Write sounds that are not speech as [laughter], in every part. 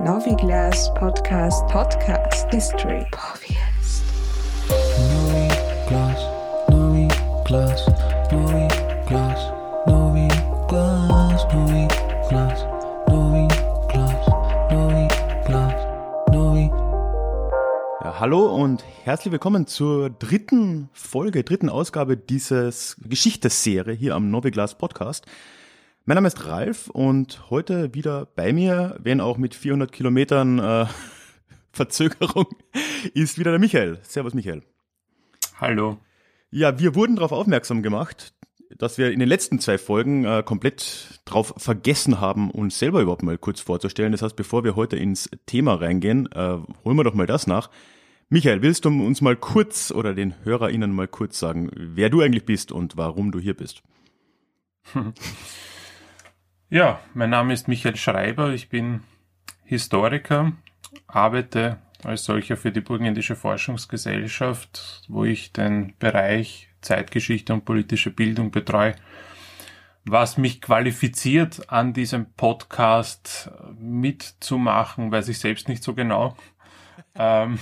Noviglas Podcast Podcast History Podcast. Novi Glas, Novi Glas, Novi Glas, Novi Glas, Novi Glas, Novi Glas, Novi Glas, Novi. Ja, hallo und herzlich willkommen zur dritten Folge, dritten Ausgabe dieses Geschichtsserie hier am Noviglas Podcast. Mein Name ist Ralf und heute wieder bei mir, wenn auch mit 400 Kilometern äh, [laughs] Verzögerung, ist wieder der Michael. Servus Michael. Hallo. Ja, wir wurden darauf aufmerksam gemacht, dass wir in den letzten zwei Folgen äh, komplett darauf vergessen haben, uns selber überhaupt mal kurz vorzustellen. Das heißt, bevor wir heute ins Thema reingehen, äh, holen wir doch mal das nach. Michael, willst du uns mal kurz oder den HörerInnen mal kurz sagen, wer du eigentlich bist und warum du hier bist? [laughs] Ja, mein Name ist Michael Schreiber, ich bin Historiker, arbeite als solcher für die Burgenländische Forschungsgesellschaft, wo ich den Bereich Zeitgeschichte und politische Bildung betreue. Was mich qualifiziert, an diesem Podcast mitzumachen, weiß ich selbst nicht so genau. [laughs] Ähm,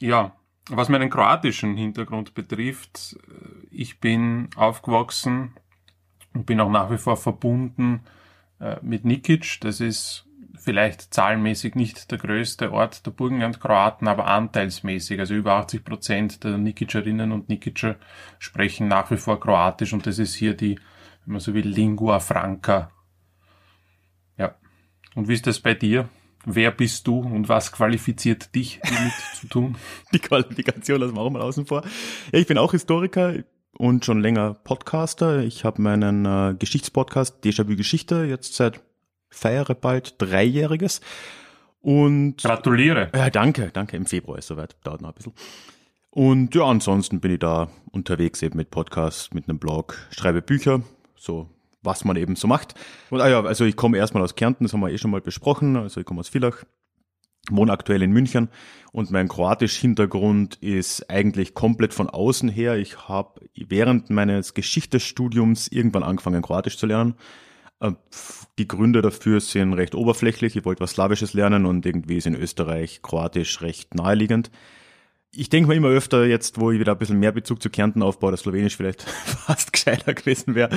ja, was meinen kroatischen Hintergrund betrifft, ich bin aufgewachsen und bin auch nach wie vor verbunden äh, mit Nikic. Das ist vielleicht zahlenmäßig nicht der größte Ort der Burgenland-Kroaten, aber anteilsmäßig. Also über 80 Prozent der Nikicerinnen und Nikicer sprechen nach wie vor Kroatisch und das ist hier die, wenn man so will, Lingua Franca. Ja. Und wie ist das bei dir? Wer bist du und was qualifiziert dich, damit zu tun? [laughs] Die Qualifikation lassen wir auch mal außen vor. Ja, ich bin auch Historiker und schon länger Podcaster. Ich habe meinen äh, Geschichtspodcast Déjà-vu Geschichte jetzt seit feiere bald dreijähriges. Und Gratuliere. ja, danke, danke. Im Februar ist soweit, dauert noch ein bisschen. Und ja, ansonsten bin ich da unterwegs eben mit Podcasts, mit einem Blog, schreibe Bücher, so was man eben so macht. Und ah ja, also ich komme erstmal aus Kärnten, das haben wir eh schon mal besprochen. Also ich komme aus Villach, wohne aktuell in München und mein kroatisch Hintergrund ist eigentlich komplett von außen her. Ich habe während meines Geschichtsstudiums irgendwann angefangen, Kroatisch zu lernen. Äh, Die Gründe dafür sind recht oberflächlich. Ich wollte was Slawisches lernen und irgendwie ist in Österreich Kroatisch recht naheliegend. Ich denke mir immer öfter jetzt, wo ich wieder ein bisschen mehr Bezug zu Kärnten aufbaue, dass Slowenisch vielleicht [laughs] fast gescheiter gewesen wäre.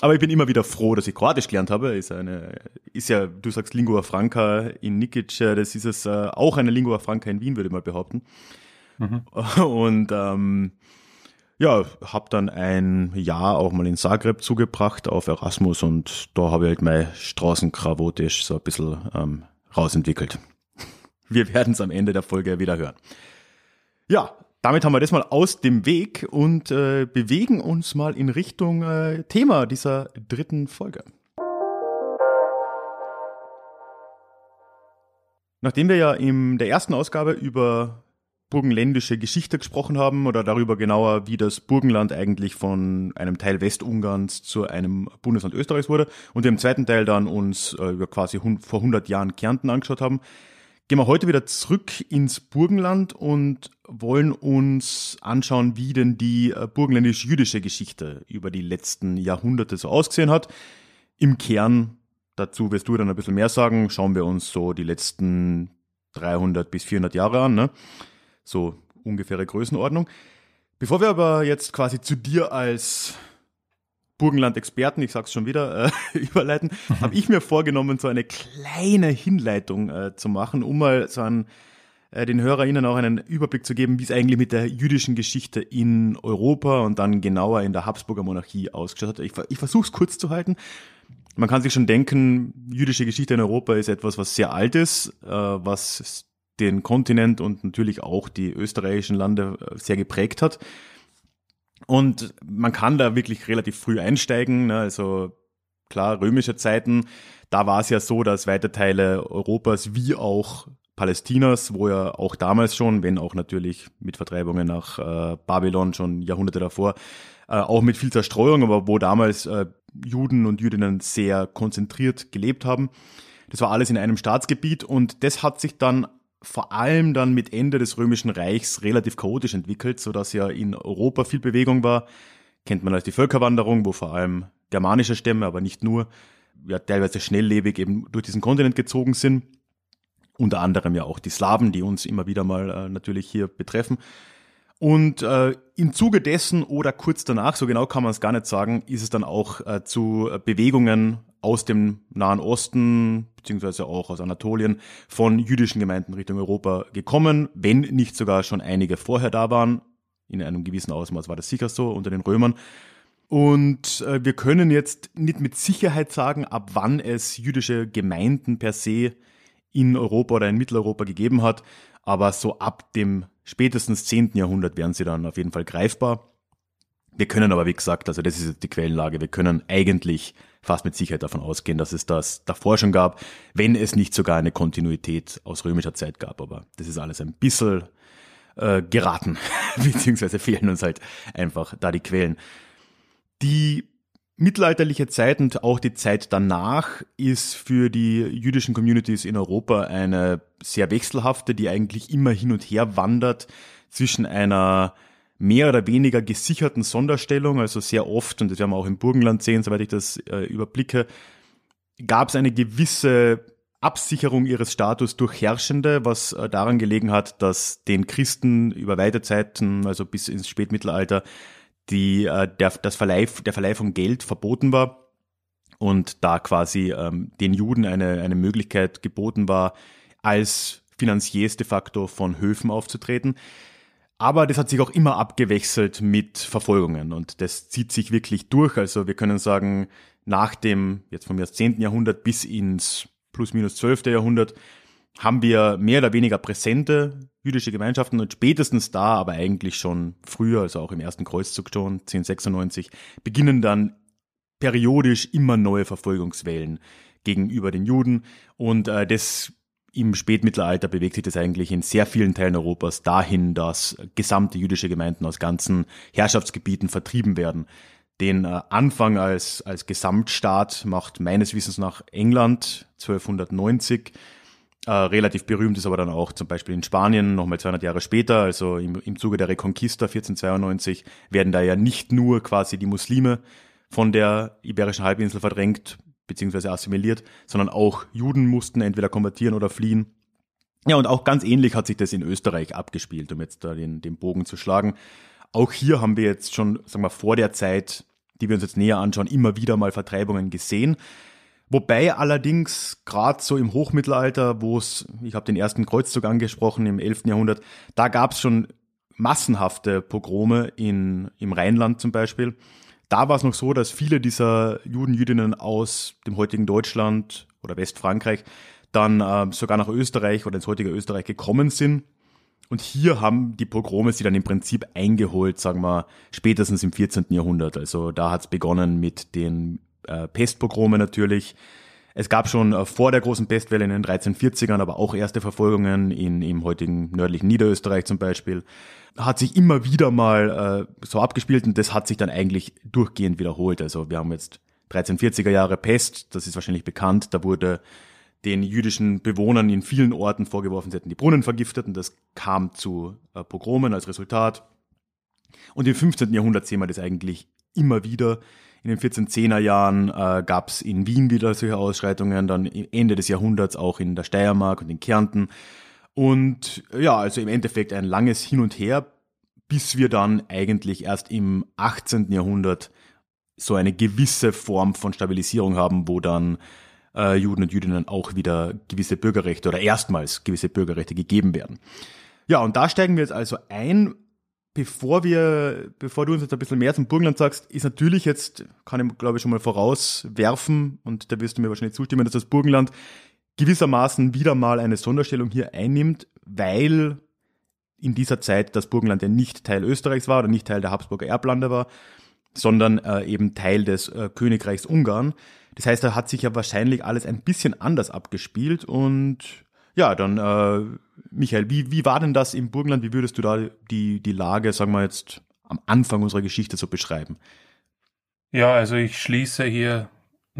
Aber ich bin immer wieder froh, dass ich Kroatisch gelernt habe. Ist eine, ist ja, du sagst Lingua Franca in Nikic, äh, das ist es äh, auch eine Lingua Franca in Wien, würde ich mal behaupten. [laughs] Und ähm, ja, habe dann ein Jahr auch mal in Zagreb zugebracht auf Erasmus und da habe ich halt mein Straßenkravotisch so ein bisschen ähm, rausentwickelt. [laughs] Wir werden es am Ende der Folge wieder hören. Ja, damit haben wir das mal aus dem Weg und äh, bewegen uns mal in Richtung äh, Thema dieser dritten Folge. Nachdem wir ja in der ersten Ausgabe über burgenländische Geschichte gesprochen haben oder darüber genauer, wie das Burgenland eigentlich von einem Teil Westungarns zu einem Bundesland Österreichs wurde und im zweiten Teil dann uns äh, über quasi vor 100 Jahren Kärnten angeschaut haben, gehen wir heute wieder zurück ins Burgenland und wollen uns anschauen, wie denn die äh, burgenländisch-jüdische Geschichte über die letzten Jahrhunderte so ausgesehen hat. Im Kern, dazu wirst du dann ein bisschen mehr sagen, schauen wir uns so die letzten 300 bis 400 Jahre an, ne? So ungefähre Größenordnung. Bevor wir aber jetzt quasi zu dir als Burgenland-Experten, ich sag's schon wieder, äh, [laughs] überleiten, habe ich mir vorgenommen, so eine kleine Hinleitung äh, zu machen, um mal so einen, äh, den HörerInnen auch einen Überblick zu geben, wie es eigentlich mit der jüdischen Geschichte in Europa und dann genauer in der Habsburger Monarchie ausgeschaut hat. Ich, ich versuche es kurz zu halten. Man kann sich schon denken, jüdische Geschichte in Europa ist etwas, was sehr alt ist, äh, was den Kontinent und natürlich auch die österreichischen Lande äh, sehr geprägt hat. Und man kann da wirklich relativ früh einsteigen. Ne? Also klar, römische Zeiten, da war es ja so, dass weite Teile Europas wie auch Palästinas, wo ja auch damals schon, wenn auch natürlich mit Vertreibungen nach äh, Babylon schon Jahrhunderte davor, äh, auch mit viel Zerstreuung, aber wo damals äh, Juden und Jüdinnen sehr konzentriert gelebt haben. Das war alles in einem Staatsgebiet und das hat sich dann vor allem dann mit Ende des Römischen Reichs relativ chaotisch entwickelt, so dass ja in Europa viel Bewegung war. Kennt man als die Völkerwanderung, wo vor allem germanische Stämme, aber nicht nur, ja teilweise schnelllebig eben durch diesen Kontinent gezogen sind. unter anderem ja auch die Slawen, die uns immer wieder mal äh, natürlich hier betreffen. Und äh, im Zuge dessen oder kurz danach, so genau kann man es gar nicht sagen, ist es dann auch äh, zu Bewegungen aus dem Nahen Osten beziehungsweise auch aus Anatolien von jüdischen Gemeinden Richtung Europa gekommen, wenn nicht sogar schon einige vorher da waren. In einem gewissen Ausmaß war das sicher so unter den Römern. Und äh, wir können jetzt nicht mit Sicherheit sagen, ab wann es jüdische Gemeinden per se in Europa oder in Mitteleuropa gegeben hat, aber so ab dem spätestens 10. Jahrhundert wären sie dann auf jeden Fall greifbar. Wir können aber, wie gesagt, also das ist die Quellenlage, wir können eigentlich fast mit Sicherheit davon ausgehen, dass es das davor schon gab, wenn es nicht sogar eine Kontinuität aus römischer Zeit gab. Aber das ist alles ein bisschen äh, geraten, [laughs] beziehungsweise fehlen uns halt einfach da die Quellen. Die mittelalterliche Zeit und auch die Zeit danach ist für die jüdischen Communities in Europa eine sehr wechselhafte, die eigentlich immer hin und her wandert zwischen einer mehr oder weniger gesicherten Sonderstellung, also sehr oft, und das werden wir auch im Burgenland sehen, soweit ich das äh, überblicke, gab es eine gewisse Absicherung ihres Status durch Herrschende, was äh, daran gelegen hat, dass den Christen über weite Zeiten, also bis ins Spätmittelalter, die, äh, der, das Verleih, der Verleih von Geld verboten war und da quasi ähm, den Juden eine, eine Möglichkeit geboten war, als Finanziers de facto von Höfen aufzutreten. Aber das hat sich auch immer abgewechselt mit Verfolgungen und das zieht sich wirklich durch. Also wir können sagen, nach dem, jetzt vom 10. Jahrhundert bis ins plus minus 12. Jahrhundert haben wir mehr oder weniger präsente jüdische Gemeinschaften und spätestens da, aber eigentlich schon früher, also auch im ersten Kreuzzug schon, 1096, beginnen dann periodisch immer neue Verfolgungswellen gegenüber den Juden und äh, das im Spätmittelalter bewegt sich das eigentlich in sehr vielen Teilen Europas dahin, dass gesamte jüdische Gemeinden aus ganzen Herrschaftsgebieten vertrieben werden. Den äh, Anfang als, als Gesamtstaat macht meines Wissens nach England 1290 äh, relativ berühmt ist aber dann auch zum Beispiel in Spanien nochmal 200 Jahre später, also im, im Zuge der Reconquista 1492, werden da ja nicht nur quasi die Muslime von der Iberischen Halbinsel verdrängt bzw. assimiliert, sondern auch Juden mussten entweder konvertieren oder fliehen. Ja, und auch ganz ähnlich hat sich das in Österreich abgespielt, um jetzt da den, den Bogen zu schlagen. Auch hier haben wir jetzt schon, sagen wir, vor der Zeit, die wir uns jetzt näher anschauen, immer wieder mal Vertreibungen gesehen. Wobei allerdings gerade so im Hochmittelalter, wo es, ich habe den ersten Kreuzzug angesprochen im 11. Jahrhundert, da gab es schon massenhafte Pogrome in, im Rheinland zum Beispiel. Da war es noch so, dass viele dieser Juden, Jüdinnen aus dem heutigen Deutschland oder Westfrankreich dann äh, sogar nach Österreich oder ins heutige Österreich gekommen sind. Und hier haben die Pogrome sie dann im Prinzip eingeholt, sagen wir, spätestens im 14. Jahrhundert. Also da hat es begonnen mit den äh, Pestpogrome natürlich. Es gab schon äh, vor der großen Pestwelle in den 1340ern aber auch erste Verfolgungen in, im heutigen nördlichen Niederösterreich zum Beispiel. Hat sich immer wieder mal äh, so abgespielt und das hat sich dann eigentlich durchgehend wiederholt. Also wir haben jetzt 1340er Jahre Pest, das ist wahrscheinlich bekannt, da wurde den jüdischen Bewohnern in vielen Orten vorgeworfen, sie hätten die Brunnen vergiftet und das kam zu äh, Pogromen als Resultat. Und im 15. Jahrhundert sehen wir das eigentlich immer wieder in den 1410er Jahren äh, gab es in Wien wieder solche Ausschreitungen, dann Ende des Jahrhunderts auch in der Steiermark und in Kärnten. Und ja, also im Endeffekt ein langes Hin und Her, bis wir dann eigentlich erst im 18. Jahrhundert so eine gewisse Form von Stabilisierung haben, wo dann äh, Juden und Jüdinnen auch wieder gewisse Bürgerrechte oder erstmals gewisse Bürgerrechte gegeben werden. Ja, und da steigen wir jetzt also ein bevor wir, bevor du uns jetzt ein bisschen mehr zum Burgenland sagst, ist natürlich jetzt, kann ich glaube ich schon mal vorauswerfen, und da wirst du mir wahrscheinlich zustimmen, dass das Burgenland gewissermaßen wieder mal eine Sonderstellung hier einnimmt, weil in dieser Zeit das Burgenland ja nicht Teil Österreichs war oder nicht Teil der Habsburger Erblande war, sondern äh, eben Teil des äh, Königreichs Ungarn. Das heißt, da hat sich ja wahrscheinlich alles ein bisschen anders abgespielt und ja, dann äh, Michael, wie, wie war denn das im Burgenland? Wie würdest du da die, die Lage, sagen wir jetzt, am Anfang unserer Geschichte so beschreiben? Ja, also ich schließe hier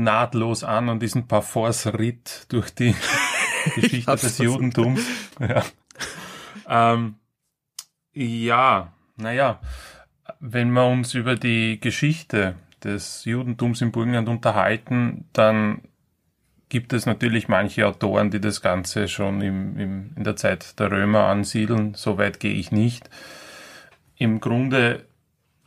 nahtlos an an diesen Parforce-Ritt durch die [laughs] [laughs] Geschichte des Judentums. Ja. Ähm, ja, naja, wenn wir uns über die Geschichte des Judentums im Burgenland unterhalten, dann gibt es natürlich manche Autoren, die das Ganze schon im, im, in der Zeit der Römer ansiedeln. Soweit gehe ich nicht. Im Grunde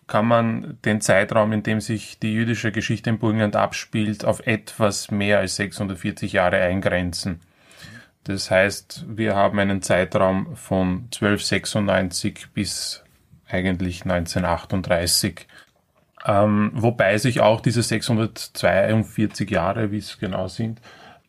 kann man den Zeitraum, in dem sich die jüdische Geschichte im Burgenland abspielt, auf etwas mehr als 640 Jahre eingrenzen. Das heißt, wir haben einen Zeitraum von 1296 bis eigentlich 1938. Ähm, wobei sich auch diese 642 Jahre, wie es genau sind,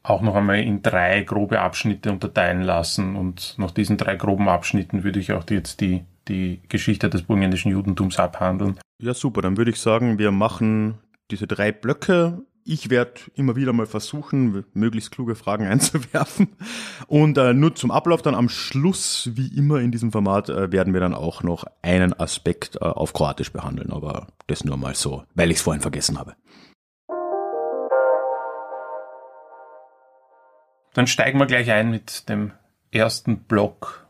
auch noch einmal in drei grobe Abschnitte unterteilen lassen. Und nach diesen drei groben Abschnitten würde ich auch jetzt die, die Geschichte des burgenländischen Judentums abhandeln. Ja, super. Dann würde ich sagen, wir machen diese drei Blöcke ich werde immer wieder mal versuchen, möglichst kluge Fragen [laughs] einzuwerfen. Und äh, nur zum Ablauf dann am Schluss, wie immer in diesem Format, äh, werden wir dann auch noch einen Aspekt äh, auf Kroatisch behandeln. Aber das nur mal so, weil ich es vorhin vergessen habe. Dann steigen wir gleich ein mit dem ersten Block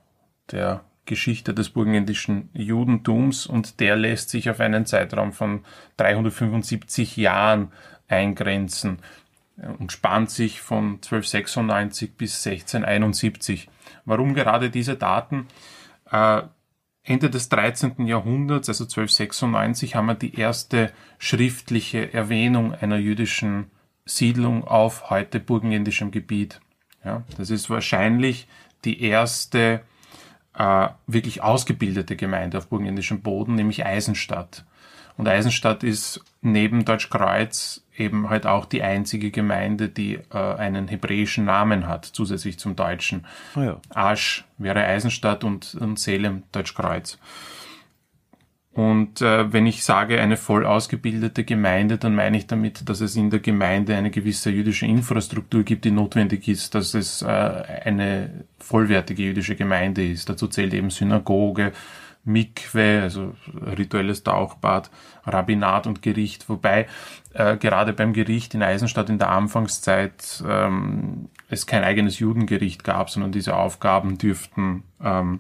der Geschichte des burgenländischen Judentums und der lässt sich auf einen Zeitraum von 375 Jahren eingrenzen und spannt sich von 1296 bis 1671. Warum gerade diese Daten? Äh, Ende des 13. Jahrhunderts, also 1296, haben wir die erste schriftliche Erwähnung einer jüdischen Siedlung auf heute burgenländischem Gebiet. Ja, das ist wahrscheinlich die erste äh, wirklich ausgebildete Gemeinde auf burgenländischem Boden, nämlich Eisenstadt. Und Eisenstadt ist neben Deutschkreuz eben halt auch die einzige Gemeinde, die äh, einen hebräischen Namen hat, zusätzlich zum deutschen. Oh ja. Asch wäre Eisenstadt und, und Selem Deutschkreuz. Und äh, wenn ich sage eine voll ausgebildete Gemeinde, dann meine ich damit, dass es in der Gemeinde eine gewisse jüdische Infrastruktur gibt, die notwendig ist, dass es äh, eine vollwertige jüdische Gemeinde ist. Dazu zählt eben Synagoge, Mikwe, also rituelles Tauchbad, Rabbinat und Gericht, wobei äh, gerade beim Gericht in Eisenstadt in der Anfangszeit ähm, es kein eigenes Judengericht gab, sondern diese Aufgaben dürften ähm,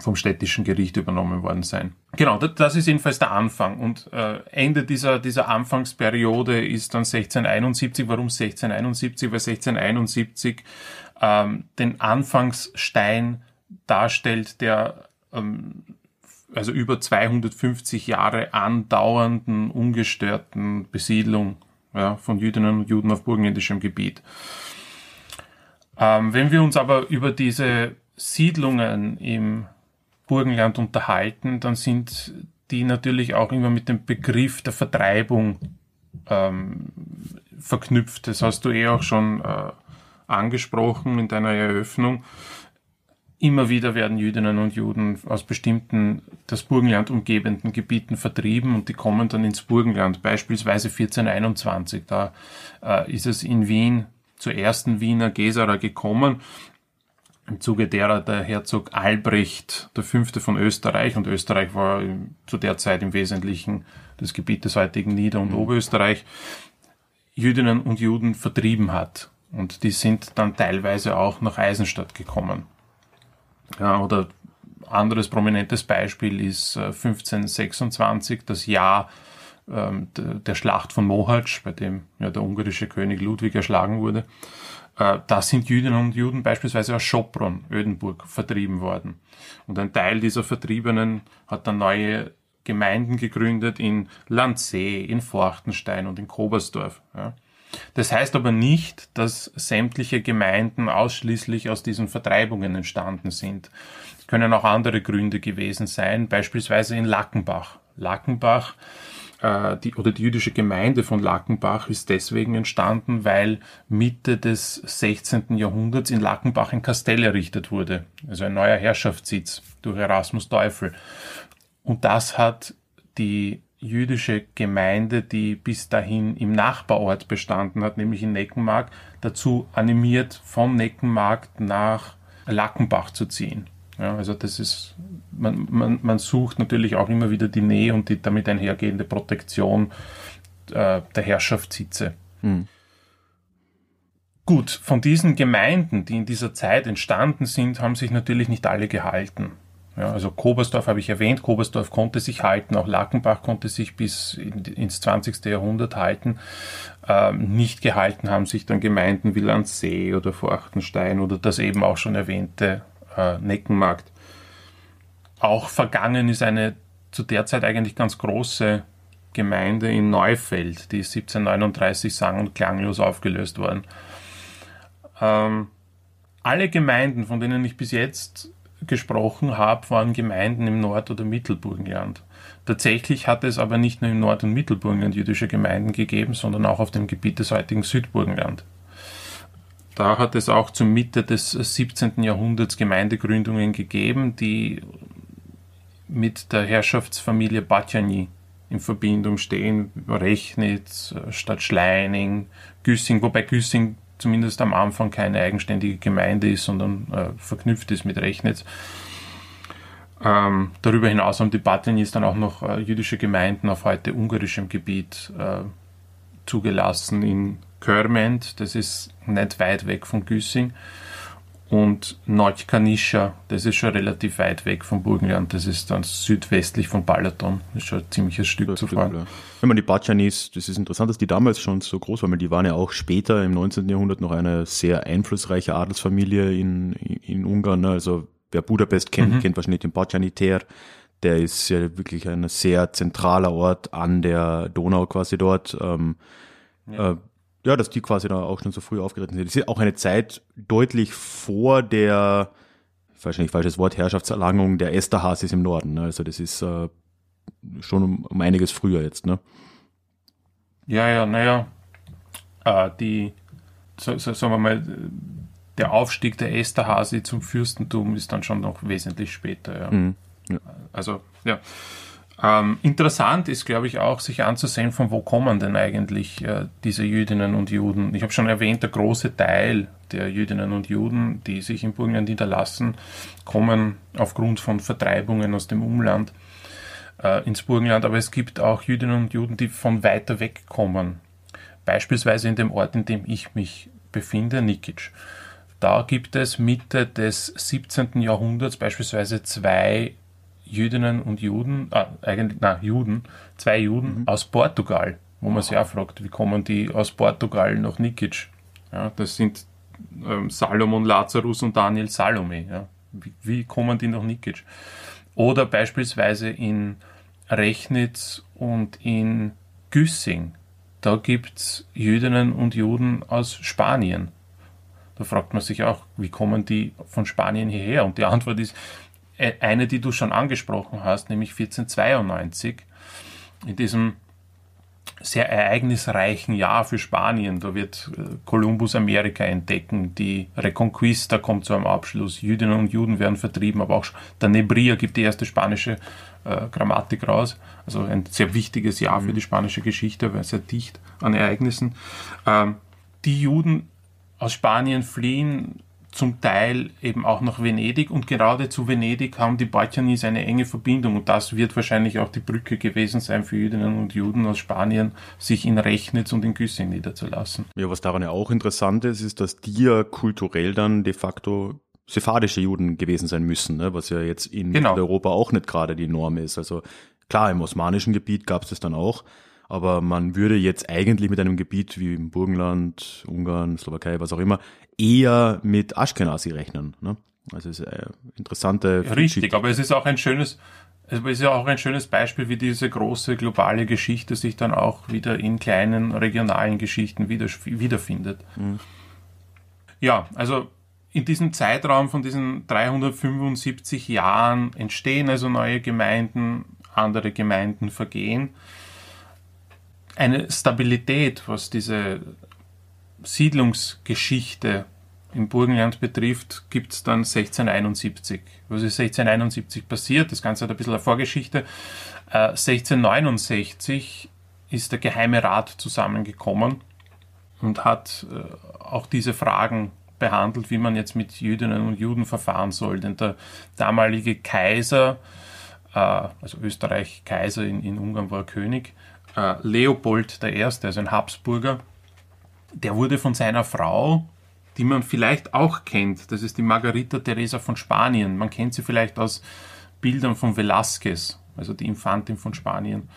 vom städtischen Gericht übernommen worden sein. Genau, das ist jedenfalls der Anfang. Und äh, Ende dieser, dieser Anfangsperiode ist dann 1671. Warum 1671? Weil 1671 ähm, den Anfangsstein darstellt, der ähm, also über 250 Jahre andauernden, ungestörten Besiedlung ja, von Jüdinnen und Juden auf burgenländischem Gebiet. Ähm, wenn wir uns aber über diese Siedlungen im Burgenland unterhalten, dann sind die natürlich auch immer mit dem Begriff der Vertreibung ähm, verknüpft. Das hast du eh auch schon äh, angesprochen in deiner Eröffnung. Immer wieder werden Jüdinnen und Juden aus bestimmten das Burgenland umgebenden Gebieten vertrieben und die kommen dann ins Burgenland. Beispielsweise 1421, da äh, ist es in Wien zur ersten Wiener Gesera gekommen. Im Zuge derer der Herzog Albrecht V. von Österreich und Österreich war zu der Zeit im Wesentlichen das Gebiet des heutigen Nieder- und mhm. Oberösterreich, Jüdinnen und Juden vertrieben hat. Und die sind dann teilweise auch nach Eisenstadt gekommen. Ja, oder anderes prominentes Beispiel ist 1526, äh, das Jahr ähm, der Schlacht von Mohacs, bei dem ja, der ungarische König Ludwig erschlagen wurde. Äh, da sind Jüdinnen und Juden beispielsweise aus Schopron, Ödenburg, vertrieben worden. Und ein Teil dieser Vertriebenen hat dann neue Gemeinden gegründet in Landsee, in Forchtenstein und in Kobersdorf. Das heißt aber nicht, dass sämtliche Gemeinden ausschließlich aus diesen Vertreibungen entstanden sind. Es können auch andere Gründe gewesen sein, beispielsweise in Lackenbach. Lackenbach die, oder die jüdische Gemeinde von Lackenbach ist deswegen entstanden, weil Mitte des 16. Jahrhunderts in Lackenbach ein Kastell errichtet wurde, also ein neuer Herrschaftssitz durch Erasmus Teufel. Und das hat die jüdische Gemeinde, die bis dahin im Nachbarort bestanden hat, nämlich in Neckenmark, dazu animiert, vom Neckenmarkt nach Lackenbach zu ziehen. Ja, also das ist, man, man, man sucht natürlich auch immer wieder die Nähe und die damit einhergehende Protektion äh, der Herrschaftssitze. Hm. Gut, von diesen Gemeinden, die in dieser Zeit entstanden sind, haben sich natürlich nicht alle gehalten. Ja, also Kobersdorf habe ich erwähnt, Kobersdorf konnte sich halten, auch Lackenbach konnte sich bis in, ins 20. Jahrhundert halten. Ähm, nicht gehalten haben sich dann Gemeinden wie Landsee oder Forchtenstein oder das eben auch schon erwähnte äh, Neckenmarkt. Auch vergangen ist eine zu der Zeit eigentlich ganz große Gemeinde in Neufeld, die ist 1739 sang- und klanglos aufgelöst worden. Ähm, alle Gemeinden, von denen ich bis jetzt gesprochen habe, waren Gemeinden im Nord- oder Mittelburgenland. Tatsächlich hat es aber nicht nur im Nord- und Mittelburgenland jüdische Gemeinden gegeben, sondern auch auf dem Gebiet des heutigen Südburgenland. Da hat es auch zur Mitte des 17. Jahrhunderts Gemeindegründungen gegeben, die mit der Herrschaftsfamilie Batjani in Verbindung stehen. Rechnitz, Stadt Schleining, Güssing, wobei Güssing zumindest am Anfang keine eigenständige Gemeinde ist, sondern äh, verknüpft ist mit Rechnitz. Ähm, darüber hinaus haben die Batjanis dann auch noch äh, jüdische Gemeinden auf heute ungarischem Gebiet äh, zugelassen in Körment, das ist nicht weit weg von Güssing und Neutkanischa, das ist schon relativ weit weg vom Burgenland, das ist dann südwestlich von Balaton, das ist schon ein ziemliches Stück zu fahren. Ja. Wenn man die Batschanis, das ist interessant, dass die damals schon so groß waren, weil die waren ja auch später im 19. Jahrhundert noch eine sehr einflussreiche Adelsfamilie in, in Ungarn. Also wer Budapest kennt, Mhm. kennt wahrscheinlich den Batschaniter. Der ist ja wirklich ein sehr zentraler Ort an der Donau quasi dort. Ähm, ja. Äh, ja, dass die quasi da auch schon so früh aufgetreten sind. Das ist auch eine Zeit deutlich vor der, wahrscheinlich falsches Wort, Herrschaftserlangung der Esterhazis im Norden. Ne? Also das ist äh, schon um, um einiges früher jetzt. Ne? Ja, ja, naja, äh, die, so, so, sagen wir mal, der Aufstieg der Esterhazy zum Fürstentum ist dann schon noch wesentlich später. Ja. Mhm. Ja. Also, ja. Ähm, interessant ist, glaube ich, auch, sich anzusehen, von wo kommen denn eigentlich äh, diese Jüdinnen und Juden. Ich habe schon erwähnt, der große Teil der Jüdinnen und Juden, die sich im Burgenland niederlassen, kommen aufgrund von Vertreibungen aus dem Umland äh, ins Burgenland. Aber es gibt auch Jüdinnen und Juden, die von weiter weg kommen. Beispielsweise in dem Ort, in dem ich mich befinde, Nikic. Da gibt es Mitte des 17. Jahrhunderts beispielsweise zwei Jüdinnen und Juden, äh, eigentlich, na, Juden, zwei Juden mhm. aus Portugal, wo man sich auch fragt, wie kommen die aus Portugal nach Nikic? Ja, das sind ähm, Salomon Lazarus und Daniel Salome. Ja. Wie, wie kommen die nach Nikic? Oder beispielsweise in Rechnitz und in Güssing. Da gibt es Jüdinnen und Juden aus Spanien. Da fragt man sich auch, wie kommen die von Spanien hierher? Und die Antwort ist, eine, die du schon angesprochen hast, nämlich 1492, in diesem sehr ereignisreichen Jahr für Spanien. Da wird Kolumbus Amerika entdecken, die Reconquista kommt zu einem Abschluss, Jüdinnen und Juden werden vertrieben, aber auch der Nebria gibt die erste spanische äh, Grammatik raus. Also ein sehr wichtiges Jahr für die spanische Geschichte, weil sehr dicht an Ereignissen. Ähm, die Juden aus Spanien fliehen zum Teil eben auch nach Venedig und gerade zu Venedig haben die Balkanis eine enge Verbindung und das wird wahrscheinlich auch die Brücke gewesen sein für Jüdinnen und Juden aus Spanien, sich in Rechnitz und in Güssing niederzulassen. Ja, was daran ja auch interessant ist, ist, dass die ja kulturell dann de facto sephardische Juden gewesen sein müssen, ne? was ja jetzt in Genau. Europa auch nicht gerade die Norm ist. Also klar, im osmanischen Gebiet gab es das dann auch, aber man würde jetzt eigentlich mit einem Gebiet wie im Burgenland, Ungarn, Slowakei, was auch immer, eher mit Ashkenazi rechnen. Ne? Also es ist eine interessante Richtig, aber es ist auch ein schönes, es ist ja auch ein schönes Beispiel, wie diese große globale Geschichte sich dann auch wieder in kleinen regionalen Geschichten wieder, wiederfindet. Mhm. Ja, also in diesem Zeitraum von diesen 375 Jahren entstehen also neue Gemeinden, andere Gemeinden vergehen. Eine Stabilität, was diese Siedlungsgeschichte im Burgenland betrifft, gibt es dann 1671. Was ist 1671 passiert? Das Ganze hat ein bisschen eine Vorgeschichte. Äh, 1669 ist der Geheime Rat zusammengekommen und hat äh, auch diese Fragen behandelt, wie man jetzt mit Jüdinnen und Juden verfahren soll. Denn der damalige Kaiser, äh, also Österreich Kaiser, in, in Ungarn war König, äh, Leopold I., also ein Habsburger, der wurde von seiner Frau, die man vielleicht auch kennt, das ist die Margarita Teresa von Spanien. Man kennt sie vielleicht aus Bildern von Velázquez, also die Infantin von Spanien.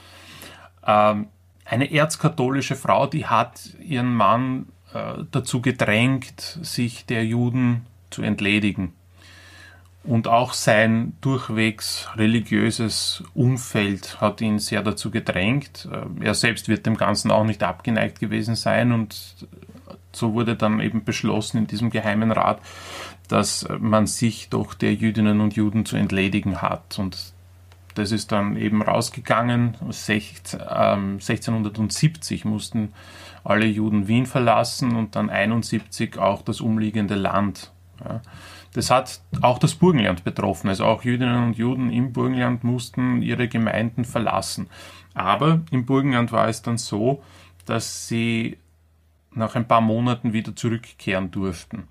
Ähm, eine erzkatholische Frau, die hat ihren Mann äh, dazu gedrängt, sich der Juden zu entledigen. Und auch sein durchwegs religiöses Umfeld hat ihn sehr dazu gedrängt. Äh, er selbst wird dem Ganzen auch nicht abgeneigt gewesen sein und so wurde dann eben beschlossen in diesem Geheimen Rat, dass man sich doch der Jüdinnen und Juden zu entledigen hat. Und das ist dann eben rausgegangen. 1670 ähm, mussten alle Juden Wien verlassen und dann 71 auch das umliegende Land. Das hat auch das Burgenland betroffen. Also auch Jüdinnen und Juden im Burgenland mussten ihre Gemeinden verlassen. Aber im Burgenland war es dann so, dass sie nach ein paar Monaten wieder zurückkehren durften.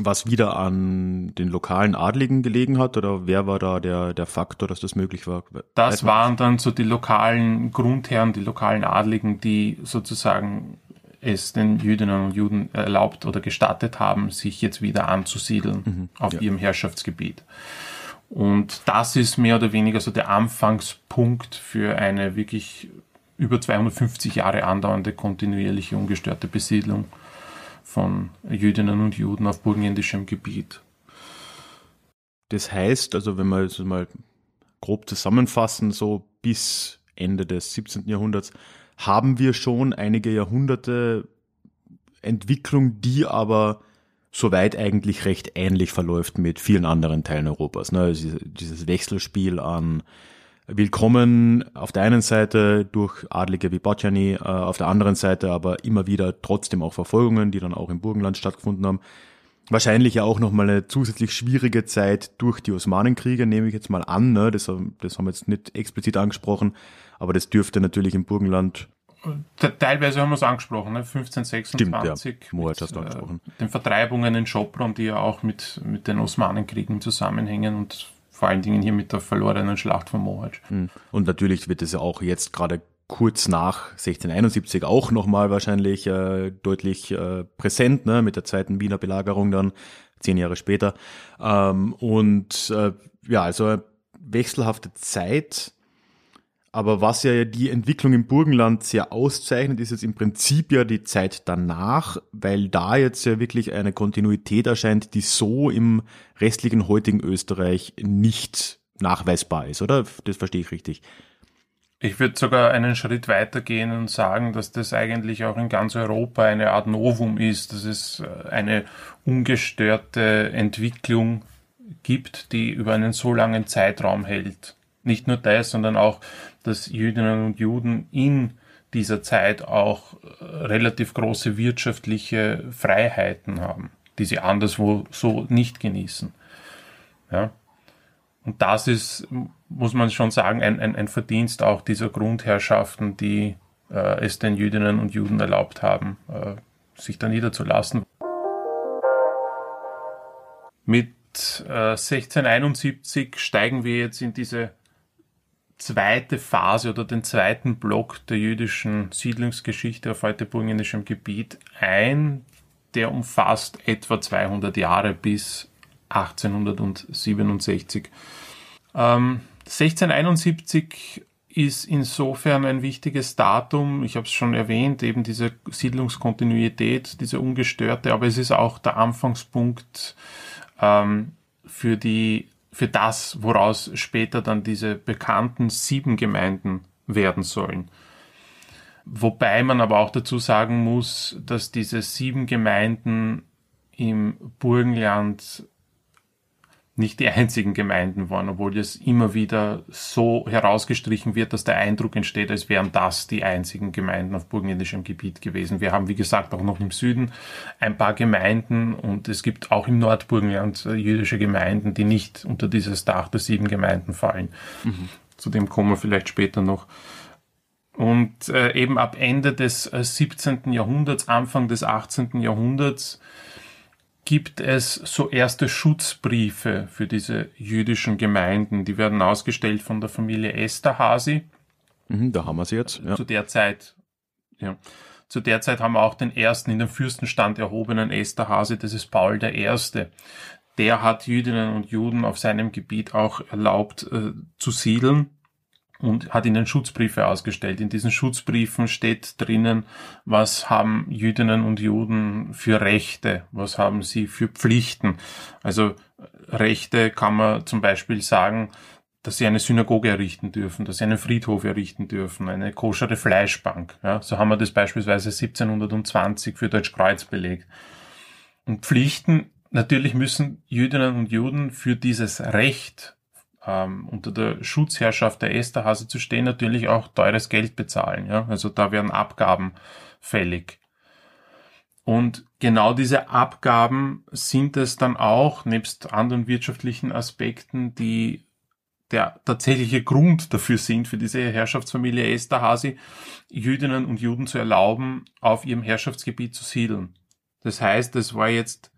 Was wieder an den lokalen Adligen gelegen hat oder wer war da der, der Faktor, dass das möglich war? Das waren dann so die lokalen Grundherren, die lokalen Adligen, die sozusagen es den Jüdinnen und Juden erlaubt oder gestattet haben, sich jetzt wieder anzusiedeln mhm, auf ja. ihrem Herrschaftsgebiet. Und das ist mehr oder weniger so der Anfangspunkt für eine wirklich über 250 Jahre andauernde kontinuierliche ungestörte Besiedlung von Jüdinnen und Juden auf burgenländischem Gebiet. Das heißt, also wenn wir es mal grob zusammenfassen, so bis Ende des 17. Jahrhunderts haben wir schon einige Jahrhunderte Entwicklung, die aber soweit eigentlich recht ähnlich verläuft mit vielen anderen Teilen Europas. Ne? Also dieses Wechselspiel an willkommen auf der einen Seite durch Adlige wie Bocciani, äh, auf der anderen Seite aber immer wieder trotzdem auch Verfolgungen, die dann auch im Burgenland stattgefunden haben. Wahrscheinlich ja auch nochmal eine zusätzlich schwierige Zeit durch die Osmanenkriege, nehme ich jetzt mal an. Ne? Das, das haben wir jetzt nicht explizit angesprochen, aber das dürfte natürlich im Burgenland Teilweise haben wir es angesprochen, ne? 1526 Stimmt, ja. Moat hast du angesprochen. Äh, den Vertreibungen in Schopron, die ja auch mit, mit den Osmanenkriegen zusammenhängen und vor allen Dingen hier mit der verlorenen Schlacht von Mohacs. Hm. Und natürlich wird es ja auch jetzt gerade kurz nach 1671 auch nochmal wahrscheinlich äh, deutlich äh, präsent, ne, mit der zweiten Wiener Belagerung dann, zehn Jahre später. Ähm, und äh, ja, also wechselhafte Zeit. Aber was ja die Entwicklung im Burgenland sehr auszeichnet, ist jetzt im Prinzip ja die Zeit danach, weil da jetzt ja wirklich eine Kontinuität erscheint, die so im restlichen heutigen Österreich nicht nachweisbar ist, oder? Das verstehe ich richtig. Ich würde sogar einen Schritt weiter gehen und sagen, dass das eigentlich auch in ganz Europa eine Art Novum ist, dass es äh, eine ungestörte Entwicklung gibt, die über einen so langen Zeitraum hält. Nicht nur das, sondern auch, dass Jüdinnen und Juden in dieser Zeit auch äh, relativ große wirtschaftliche Freiheiten haben, die sie anderswo so nicht genießen. Ja. Und das ist, muss man schon sagen, ein, ein, ein Verdienst auch dieser Grundherrschaften, die äh, es den Jüdinnen und Juden erlaubt haben, äh, sich da niederzulassen. Mit äh, 1671 steigen wir jetzt in diese zweite Phase oder den zweiten Block der jüdischen Siedlungsgeschichte auf heute burgenländischem Gebiet ein. Der umfasst etwa 200 Jahre bis 1867. Ähm, 1671 ist insofern ein wichtiges Datum. Ich habe es schon erwähnt, eben diese Siedlungskontinuität, diese ungestörte, aber es ist auch der Anfangspunkt ähm, für die für das, woraus später dann diese bekannten sieben Gemeinden werden sollen. Wobei man aber auch dazu sagen muss, dass diese sieben Gemeinden im Burgenland nicht die einzigen Gemeinden waren, obwohl es immer wieder so herausgestrichen wird, dass der Eindruck entsteht, als wären das die einzigen Gemeinden auf burgenländischem Gebiet gewesen. Wir haben, wie gesagt, auch noch im Süden ein paar Gemeinden und es gibt auch im Nordburgenland äh, jüdische Gemeinden, die nicht unter dieses Dach der sieben Gemeinden fallen. Mhm. Zu dem kommen wir vielleicht später noch. Und äh, eben ab Ende des äh, 17. Jahrhunderts, Anfang des 18. Jahrhunderts gibt es so erste Schutzbriefe für diese jüdischen Gemeinden. Die werden ausgestellt von der Familie Esterhazy. Mhm, da haben wir sie jetzt. Ja. Zu der Zeit, ja. Zu der Zeit haben wir auch den ersten in den Fürstenstand erhobenen Esterhazy, das ist Paul I. der hat Jüdinnen und Juden auf seinem Gebiet auch erlaubt äh, zu siedeln und hat ihnen Schutzbriefe ausgestellt. In diesen Schutzbriefen steht drinnen, was haben Jüdinnen und Juden für Rechte, was haben sie für Pflichten. Also äh, Rechte kann man zum Beispiel sagen, dass sie eine Synagoge errichten dürfen, dass sie einen Friedhof errichten dürfen, eine koschere Fleischbank. Ja, so haben wir das beispielsweise 1720 für Deutschkreuz belegt. Und Pflichten, natürlich müssen Jüdinnen und Juden für dieses Recht ähm, unter der Schutzherrschaft der Esterhase zu stehen, natürlich auch teures Geld bezahlen. Ja? Also da werden Abgaben fällig. Und genau diese Abgaben sind es dann auch, nebst anderen wirtschaftlichen Aspekten, die der tatsächliche Grund dafür sind, für diese Herrschaftsfamilie Esterhazy, Jüdinnen und Juden zu erlauben, auf ihrem Herrschaftsgebiet zu siedeln. Das heißt, es war jetzt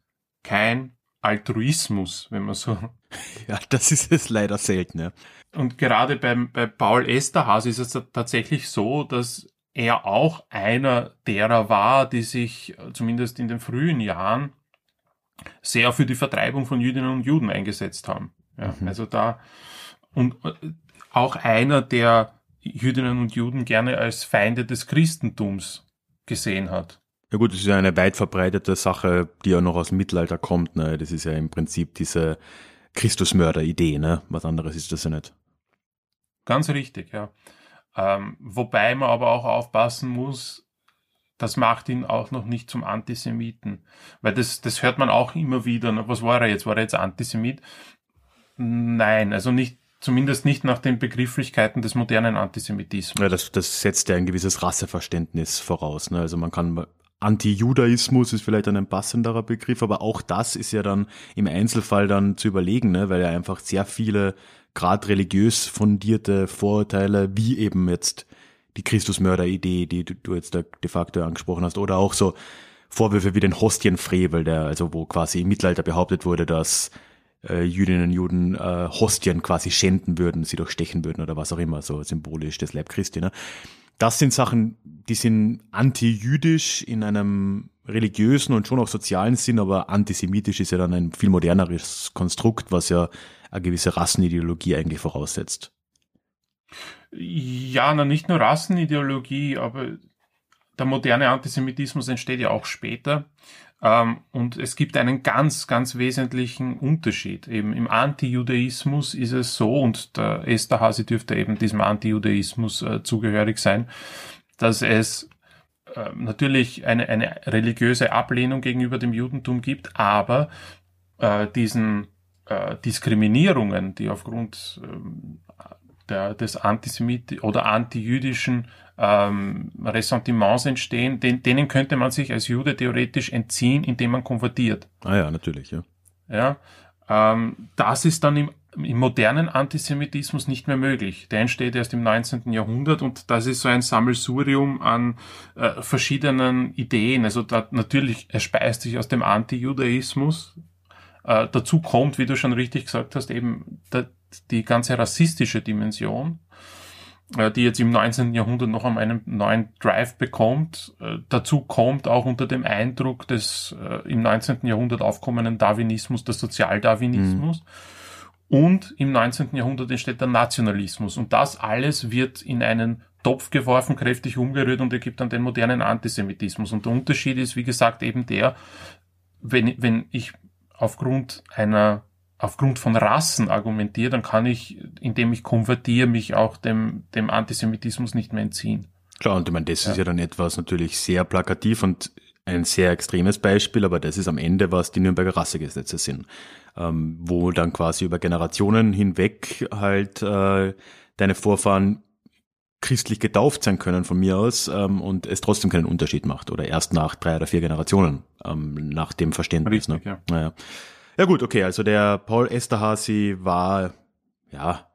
kein Altruismus, wenn man so. [laughs] Ja, das ist es leider selten, ja. Und gerade beim, bei Paul Esterhaz ist es tatsächlich so, dass er auch einer derer war, die sich zumindest in den frühen Jahren sehr für die Vertreibung von Jüdinnen und Juden eingesetzt haben. Ja, mhm. Also da, und äh, auch einer, der Jüdinnen und Juden gerne als Feinde des Christentums gesehen hat. Ja gut, das ist ja eine weit verbreitete Sache, die ja noch aus dem Mittelalter kommt. Ne? Das ist ja im Prinzip diese Christusmörder-Idee. Ne? Was anderes ist das ja nicht. Ganz richtig, ja. Ähm, wobei man aber auch aufpassen muss, das macht ihn auch noch nicht zum Antisemiten. Weil das, das hört man auch immer wieder. Ne? Was war er jetzt? War er jetzt Antisemit? Nein, also nicht, zumindest nicht nach den Begrifflichkeiten des modernen Antisemitismus. Ja, das, das setzt ja ein gewisses Rasseverständnis voraus. Ne? Also man kann Anti-Judaismus ist vielleicht ein passenderer Begriff, aber auch das ist ja dann im Einzelfall dann zu überlegen, ne? weil ja einfach sehr viele gerade religiös fundierte Vorurteile, wie eben jetzt die Christusmörder-Idee, die du jetzt da de facto angesprochen hast, oder auch so Vorwürfe wie den Hostienfrevel, der also wo quasi im Mittelalter behauptet wurde, dass äh, Jüdinnen und Juden äh, Hostien quasi schänden würden, sie durchstechen würden oder was auch immer, so symbolisch des Leib Christi. Ne? Das sind Sachen, die sind anti-jüdisch in einem religiösen und schon auch sozialen Sinn, aber antisemitisch ist ja dann ein viel moderneres Konstrukt, was ja eine gewisse Rassenideologie eigentlich voraussetzt. Ja, na, nicht nur Rassenideologie, aber der moderne Antisemitismus entsteht ja auch später. Ähm, und es gibt einen ganz, ganz wesentlichen Unterschied. Eben im Anti-Judaismus ist es so, und der Esterhasi dürfte eben diesem Anti-Judaismus äh, zugehörig sein, dass es äh, natürlich eine, eine religiöse Ablehnung gegenüber dem Judentum gibt, aber äh, diesen äh, Diskriminierungen, die aufgrund ähm, der, des Antisemit oder antijüdischen ähm, Ressentiments entstehen, den, denen könnte man sich als Jude theoretisch entziehen, indem man konvertiert. Ah ja, natürlich, ja. Ja, ähm, das ist dann im, im modernen Antisemitismus nicht mehr möglich. Der entsteht erst im 19. Jahrhundert und das ist so ein Sammelsurium an äh, verschiedenen Ideen. Also da, natürlich, er speist sich aus dem Antijudaismus. Äh, dazu kommt, wie du schon richtig gesagt hast, eben der, die ganze rassistische Dimension die jetzt im 19. Jahrhundert noch einmal einen neuen Drive bekommt. Äh, dazu kommt auch unter dem Eindruck des äh, im 19. Jahrhundert aufkommenden Darwinismus, der Sozialdarwinismus. Mhm. Und im 19. Jahrhundert entsteht der Nationalismus. Und das alles wird in einen Topf geworfen, kräftig umgerührt und ergibt dann den modernen Antisemitismus. Und der Unterschied ist, wie gesagt, eben der, wenn, wenn ich aufgrund einer aufgrund von Rassen argumentiere, dann kann ich, indem ich konvertiere, mich auch dem, dem Antisemitismus nicht mehr entziehen. Klar, und ich meine, das ja. ist ja dann etwas natürlich sehr plakativ und ein sehr extremes Beispiel, aber das ist am Ende, was die Nürnberger Rassegesetze sind, ähm, wo dann quasi über Generationen hinweg halt äh, deine Vorfahren christlich getauft sein können von mir aus ähm, und es trotzdem keinen Unterschied macht oder erst nach drei oder vier Generationen ähm, nach dem Verständnis. Richtig, ne? ja. Naja. Ja gut, okay, also der Paul Esterhazy war, ja,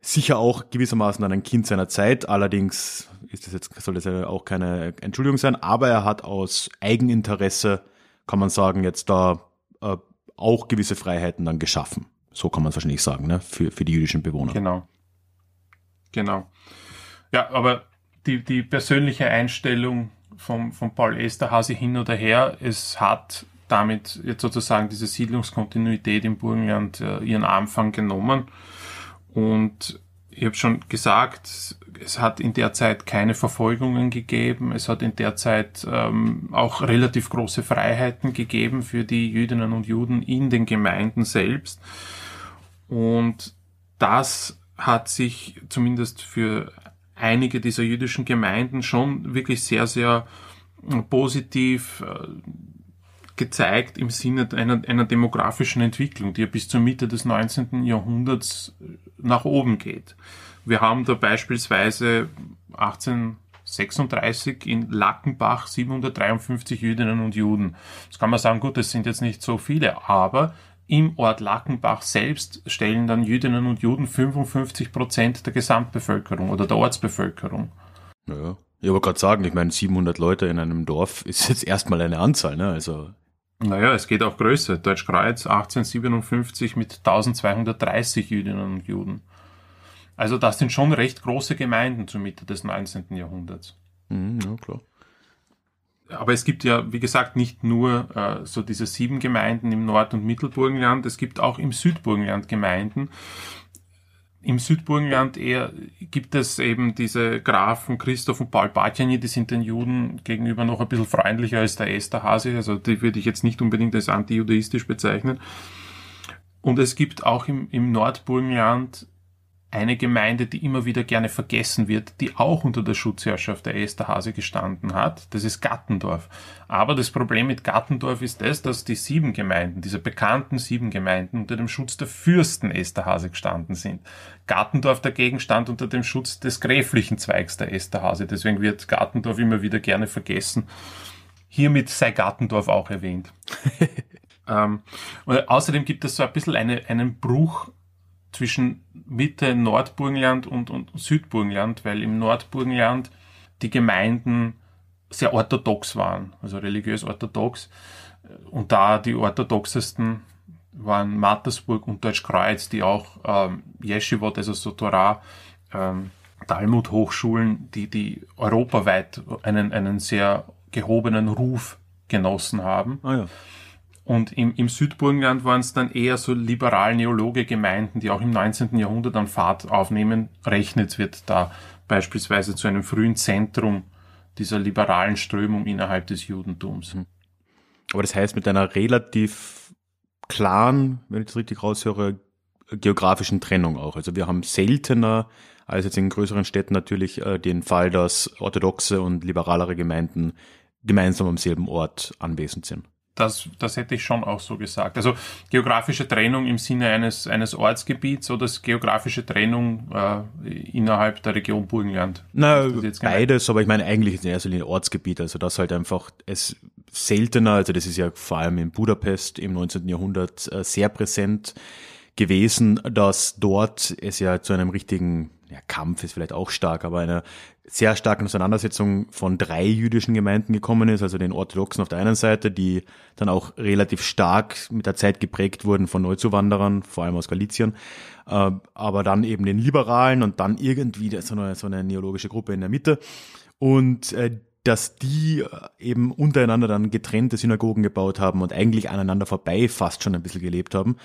sicher auch gewissermaßen ein Kind seiner Zeit, allerdings ist das jetzt, soll das ja auch keine Entschuldigung sein, aber er hat aus Eigeninteresse, kann man sagen, jetzt da äh, auch gewisse Freiheiten dann geschaffen. So kann man es wahrscheinlich sagen, ne, für, für die jüdischen Bewohner. Genau. Genau. Ja, aber die, die persönliche Einstellung vom, von Paul Esterhazy hin oder her, es hat damit jetzt sozusagen diese Siedlungskontinuität im Burgenland äh, ihren Anfang genommen. Und ich habe schon gesagt, es hat in der Zeit keine Verfolgungen gegeben. Es hat in der Zeit ähm, auch relativ große Freiheiten gegeben für die Jüdinnen und Juden in den Gemeinden selbst. Und das hat sich zumindest für einige dieser jüdischen Gemeinden schon wirklich sehr, sehr positiv äh, gezeigt im Sinne einer, einer demografischen Entwicklung, die ja bis zur Mitte des 19. Jahrhunderts äh, nach oben geht. Wir haben da beispielsweise 1836 in Lackenbach 753 Jüdinnen und Juden. Das kann man sagen, gut, das sind jetzt nicht so viele, aber im Ort Lackenbach selbst stellen dann Jüdinnen und Juden 55 Prozent der Gesamtbevölkerung oder der Ortsbevölkerung. Ja, ich wollte gerade sagen, ich meine, 700 Leute in einem Dorf ist jetzt erstmal eine Anzahl, ne? Also naja, es geht auch größer. Deutschkreuz 1857 mit 1230 Jüdinnen und Juden. Also das sind schon recht große Gemeinden zur Mitte des 19. Jahrhunderts. Mhm, ja, klar. Aber es gibt ja, wie gesagt, nicht nur äh, so diese sieben Gemeinden im Nord- und Mittelburgenland, es gibt auch im Südburgenland Gemeinden. Im Südburgenland eher gibt es eben diese Grafen Christoph und Paul Batjani, die sind den Juden gegenüber noch ein bisschen freundlicher als der Esterhase, also die würde ich jetzt nicht unbedingt als antijudaistisch bezeichnen. Und es gibt auch im, im Nordburgenland eine Gemeinde, die immer wieder gerne vergessen wird, die auch unter der Schutzherrschaft der Esterhase gestanden hat. Das ist Gattendorf. Aber das Problem mit Gattendorf ist das, dass die sieben Gemeinden, diese bekannten sieben Gemeinden, unter dem Schutz der Fürsten Esterhase gestanden sind. Gattendorf dagegen stand unter dem Schutz des gräflichen Zweigs der Esterhase. Deswegen wird Gattendorf immer wieder gerne vergessen. Hiermit sei Gattendorf auch erwähnt. [laughs] ähm, außerdem gibt es so ein bisschen eine, einen Bruch zwischen Mitte Nordburgenland und, und Südburgenland, weil im Nordburgenland die Gemeinden sehr orthodox waren, also religiös orthodox. Und da die orthodoxesten waren Mattersburg und Deutschkreuz, die auch ähm, Yeshivot, also so Torah, ähm, Talmud-Hochschulen, die, die europaweit einen, einen sehr gehobenen Ruf genossen haben. Ah ja. Und im, im Südburgenland waren es dann eher so liberal-neologe Gemeinden, die auch im 19. Jahrhundert an Fahrt aufnehmen. Rechnet wird da beispielsweise zu einem frühen Zentrum dieser liberalen Strömung innerhalb des Judentums. Mhm. Aber das heißt, mit einer relativ klaren, wenn ich das richtig raushöre, geografischen Trennung auch. Also wir haben seltener als jetzt in größeren Städten natürlich äh, den Fall, dass orthodoxe und liberalere Gemeinden gemeinsam am selben Ort anwesend sind das, das hätte ich schon auch so gesagt. Also geografische Trennung im Sinne eines, eines Ortsgebiets oder geografische Trennung äh, innerhalb der Region Burgenland? Na, beides, aber ich meine eigentlich ist in erster Linie Ortsgebiet, also das halt einfach es seltener, also das ist ja vor allem in Budapest im 19. Jahrhundert äh, sehr präsent gewesen, dass dort es ja zu einem richtigen ja, Kampf ist vielleicht auch stark, aber einer sehr starken Auseinandersetzung von drei jüdischen Gemeinden gekommen ist, also den Orthodoxen auf der einen Seite, die dann auch relativ stark mit der Zeit geprägt wurden von Neuzuwanderern, vor allem aus Galizien, äh, aber dann eben den Liberalen und dann irgendwie so eine, so eine neologische Gruppe in der Mitte und äh, dass die äh, eben untereinander dann getrennte Synagogen gebaut haben und eigentlich aneinander vorbei fast schon ein bisschen gelebt haben.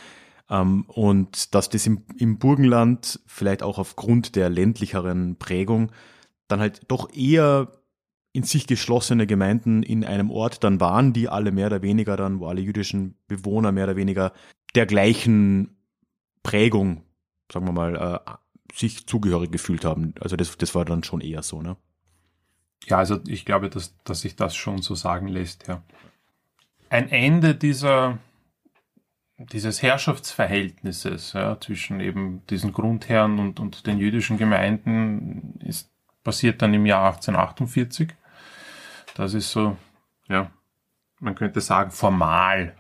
Ähm, und dass das im, im Burgenland vielleicht auch aufgrund der ländlicheren Prägung dann halt doch eher in sich geschlossene Gemeinden in einem Ort dann waren, die alle mehr oder weniger dann, wo alle jüdischen Bewohner mehr oder weniger der gleichen Prägung, sagen wir mal, äh, sich zugehörig gefühlt haben. Also das, das war dann schon eher so, ne? Ja, also ich glaube, dass, dass sich das schon so sagen lässt, ja. Ein Ende dieser dieses Herrschaftsverhältnisses ja, zwischen eben diesen Grundherren und, und den jüdischen Gemeinden ist passiert dann im Jahr 1848. Das ist so, ja, man könnte sagen, formal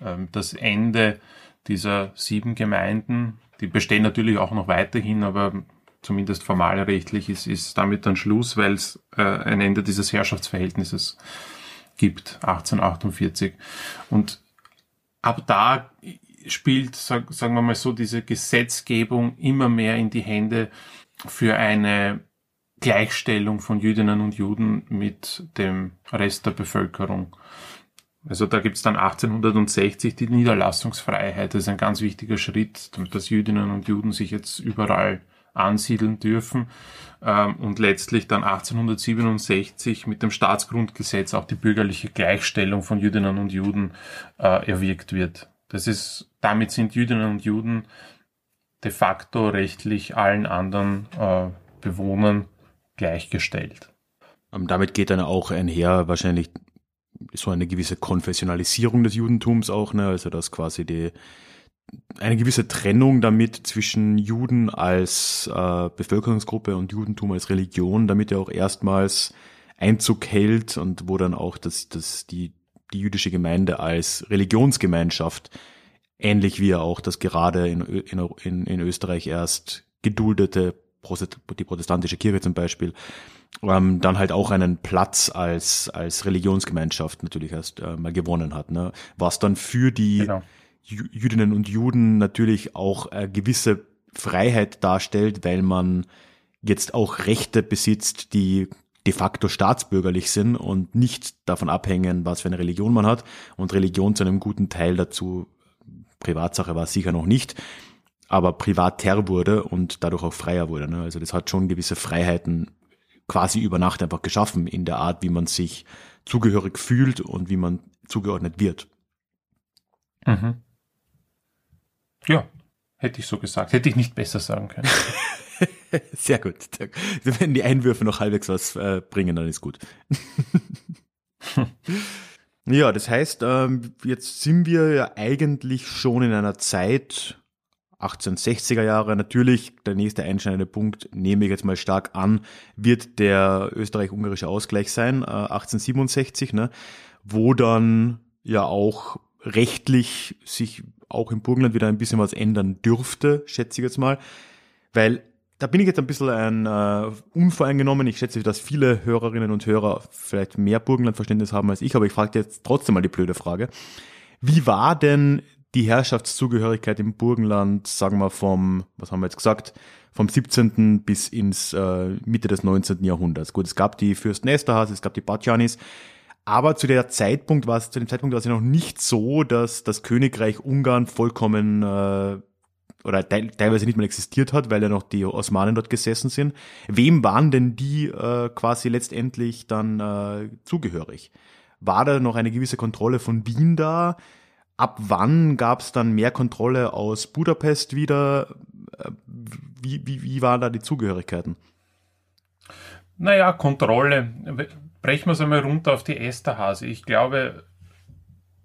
ähm, das Ende dieser sieben Gemeinden. Die bestehen natürlich auch noch weiterhin, aber zumindest formalrechtlich ist, ist damit dann Schluss, weil es äh, ein Ende dieses Herrschaftsverhältnisses gibt, 1848. Und ab da spielt, sag, sagen wir mal so, diese Gesetzgebung immer mehr in die Hände für eine Gleichstellung von Jüdinnen und Juden mit dem Rest der Bevölkerung. Also da gibt's dann 1860 die Niederlassungsfreiheit. Das ist ein ganz wichtiger Schritt, dass Jüdinnen und Juden sich jetzt überall ansiedeln dürfen ähm, und letztlich dann 1867 mit dem Staatsgrundgesetz auch die bürgerliche Gleichstellung von Jüdinnen und Juden äh, erwirkt wird. Das ist, damit sind Jüdinnen und Juden de facto rechtlich allen anderen äh, Bewohnern gleichgestellt. Ähm, damit geht dann auch einher wahrscheinlich so eine gewisse Konfessionalisierung des Judentums auch, ne? also dass quasi die eine gewisse Trennung damit zwischen Juden als äh, Bevölkerungsgruppe und Judentum als Religion, damit er auch erstmals Einzug hält und wo dann auch das, das die, die jüdische Gemeinde als Religionsgemeinschaft, ähnlich wie er auch das gerade in, in, in Österreich erst geduldete, die protestantische Kirche zum Beispiel, ähm, dann halt auch einen Platz als, als Religionsgemeinschaft natürlich erst äh, mal gewonnen hat, ne? was dann für die genau Jüdinnen und Juden natürlich auch eine gewisse Freiheit darstellt, weil man jetzt auch Rechte besitzt, die de facto staatsbürgerlich sind und nicht davon abhängen, was für eine Religion man hat. Und Religion zu einem guten Teil dazu, Privatsache war es sicher noch nicht, aber privater wurde und dadurch auch freier wurde. Ne? Also das hat schon gewisse Freiheiten quasi über Nacht einfach geschaffen in der Art, wie man sich zugehörig fühlt und wie man zugeordnet wird. Mhm. Ja, hätte ich so gesagt. Hätte ich nicht besser sagen können. [laughs] Sehr gut. Wenn die Einwürfe noch halbwegs was äh, bringen, dann ist gut. [laughs] ja, das heißt, ähm, jetzt sind wir ja eigentlich schon in einer Zeit, 1860er Jahre, natürlich der nächste einschneidende Punkt, nehme ich jetzt mal stark an, wird der österreich-ungarische Ausgleich sein, 1867, ne, wo dann ja auch rechtlich sich auch im Burgenland wieder ein bisschen was ändern dürfte, schätze ich jetzt mal. Weil da bin ich jetzt ein bisschen ein äh, unvoreingenommen. Ich schätze, dass viele Hörerinnen und Hörer vielleicht mehr Burgenlandverständnis haben als ich, aber ich frage jetzt trotzdem mal die blöde Frage. Wie war denn die Herrschaftszugehörigkeit im Burgenland, sagen wir vom, was haben wir jetzt gesagt, vom 17. bis ins äh, Mitte des 19. Jahrhunderts. Gut, es gab die Fürsten Esterhaz, es gab die Batjanis. Aber zu der Zeitpunkt war es, zu dem Zeitpunkt war es ja noch nicht so, dass das Königreich Ungarn vollkommen äh, oder te teilweise nicht mehr existiert hat, weil ja noch die Osmanen dort gesessen sind. Wem waren denn die äh, quasi letztendlich dann äh, zugehörig? War da noch eine gewisse Kontrolle von Wien da? Ab wann gab es dann mehr Kontrolle aus Budapest wieder? Äh, wie, wie, wie waren da die Zugehörigkeiten? Naja, Kontrolle brechen wir es einmal runter auf die Esterhase. Ich glaube,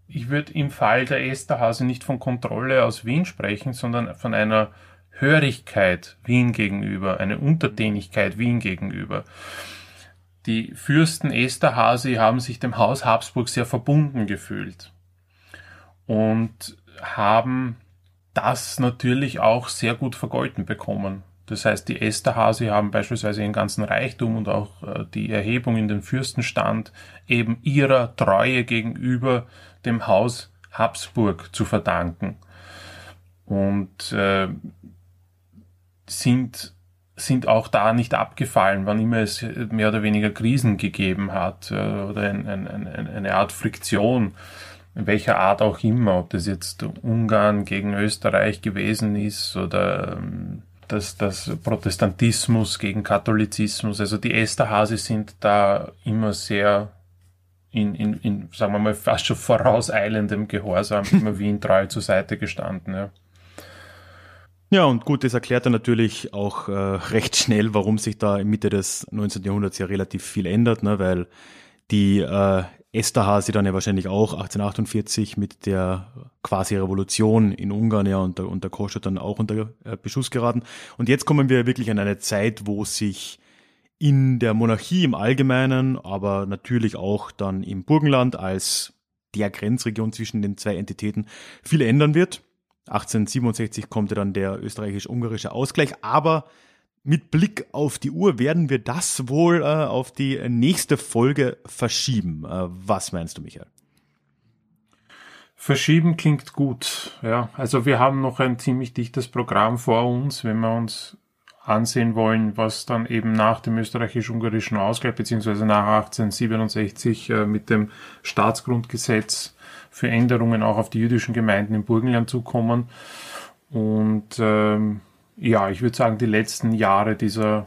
ich würde im Fall der Esterhase nicht von Kontrolle aus Wien sprechen, sondern von einer Hörigkeit Wien gegenüber, eine Untertänigkeit Wien gegenüber. Die Fürsten Esterhase haben sich dem Haus Habsburg sehr verbunden gefühlt und haben das natürlich auch sehr gut vergolten bekommen. Das heißt, die Esterhase haben beispielsweise ihren ganzen Reichtum und auch äh, die Erhebung in den Fürstenstand eben ihrer Treue gegenüber dem Haus Habsburg zu verdanken. Und äh, sind, sind auch da nicht abgefallen, wann immer es mehr oder weniger Krisen gegeben hat äh, oder ein, ein, ein, eine Art Friktion, in welcher Art auch immer, ob das jetzt Ungarn gegen Österreich gewesen ist oder ähm, das, das Protestantismus gegen Katholizismus. Also die Esterhase sind da immer sehr in, in, in, sagen wir mal, fast schon vorauseilendem Gehorsam immer Wien treu zur Seite gestanden. Ja. Ja, und gut, das erklärt dann natürlich auch äh, recht schnell, warum sich da in Mitte des 19. Jahrhunderts ja relativ viel ändert, ne, weil die äh, Esterhazy dann ja wahrscheinlich auch 1848 mit der quasi Revolution in Ungarn ja unter, unter Kossuth dann auch unter äh, Beschuss geraten. Und jetzt kommen wir wirklich an eine Zeit, wo sich in der Monarchie im Allgemeinen, aber natürlich auch dann im Burgenland als der Grenzregion zwischen den zwei Entitäten viel ändern wird. 1867 kommt ja dann der österreichisch-ungarische Ausgleich, aber mit Blick auf die Uhr werden wir das wohl äh, auf die nächste Folge verschieben. Äh, was meinst du, Michael? Verschieben klingt gut, ja. Also wir haben noch ein ziemlich dichtes Programm vor uns, wenn wir uns ansehen wollen, was dann eben nach dem österreichisch-ungarischen Ausgleich beziehungsweise nach 1867 äh, mit dem Staatsgrundgesetz für Änderungen auch auf die jüdischen Gemeinden im Burgenland zukommen. Und ähm, ja, ich würde sagen, die letzten Jahre dieser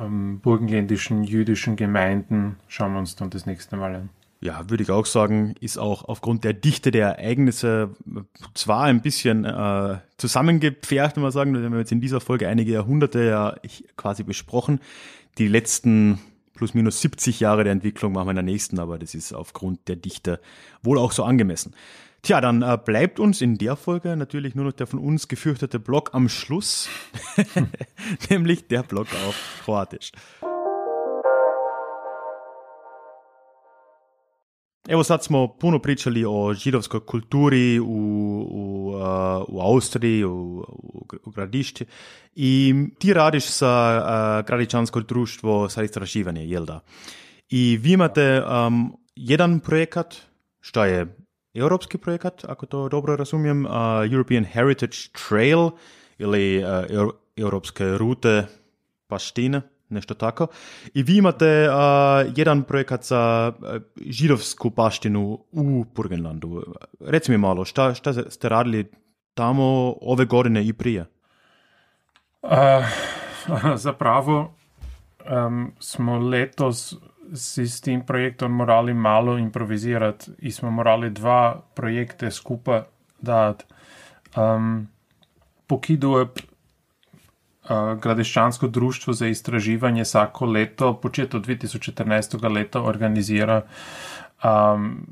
ähm, burgenländischen jüdischen Gemeinden schauen wir uns dann das nächste Mal an. Ja, würde ich auch sagen, ist auch aufgrund der Dichte der Ereignisse zwar ein bisschen äh, zusammengepfercht, wenn man sagen, wir haben jetzt in dieser Folge einige Jahrhunderte ja quasi besprochen. Die letzten plus minus 70 Jahre der Entwicklung machen wir in der nächsten, aber das ist aufgrund der Dichte wohl auch so angemessen. Tja, dann äh, bleibt uns in der Folge natürlich nur noch der von uns gefürchtete Block am Schluss, [laughs] nämlich der Block auf Kroatisch. Evo sad smo puno pričali o židovskoj kulturi u, u, uh, u Austriji, u, u gradišti i ti radiš sa uh, gradičansko društvo sa istraživanje, jel da? I vi imate um, jedan projekat, što je europski projekat, ako to dobro razumijem, uh, European Heritage Trail ili uh, europske rute paštine nešto tako. I vi imate uh, jedan projekat za uh, židovsku baštinu u Burgenlandu. Reci mi malo, šta, šta ste radili tamo ove godine i prije? Uh, [laughs] zapravo um, smo letos si s tim projektom morali malo improvizirati smo morali dva projekte skupaj dati. Um, Pokidujem Gradeščansko društvo za istraživanje vsako leto, početo 2014. leta, organizira um,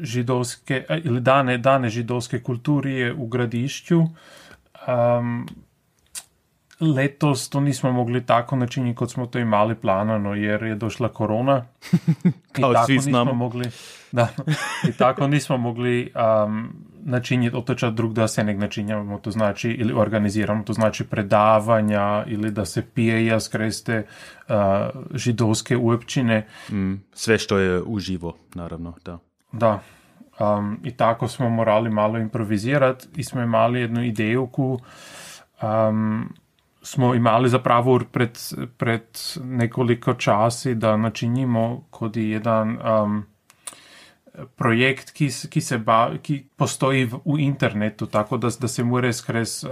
židovske, ali dane, dane židovske kulturije v gradišču. Um, letos to nismo mogli tako načiniti, kot smo to imeli planano, jer je došla korona. [laughs] Kao svi znamo. Mogli, da, I tako nismo mogli um, načiniti otoča drug da se nek načinjamo, to znači ili organiziramo, to znači predavanja ili da se pijeja skreste uh, židovske uopćine. Mm, sve što je uživo, naravno, da. Da. Um, I tako smo morali malo improvizirati i smo imali jednu ideju ku um, smo imeli zapravo pred, pred nekoliko časi, da načinimo kot jedan um, projekt, ki, ki, se ba, ki postoji v, v internetu, tako da, da se mora skres uh,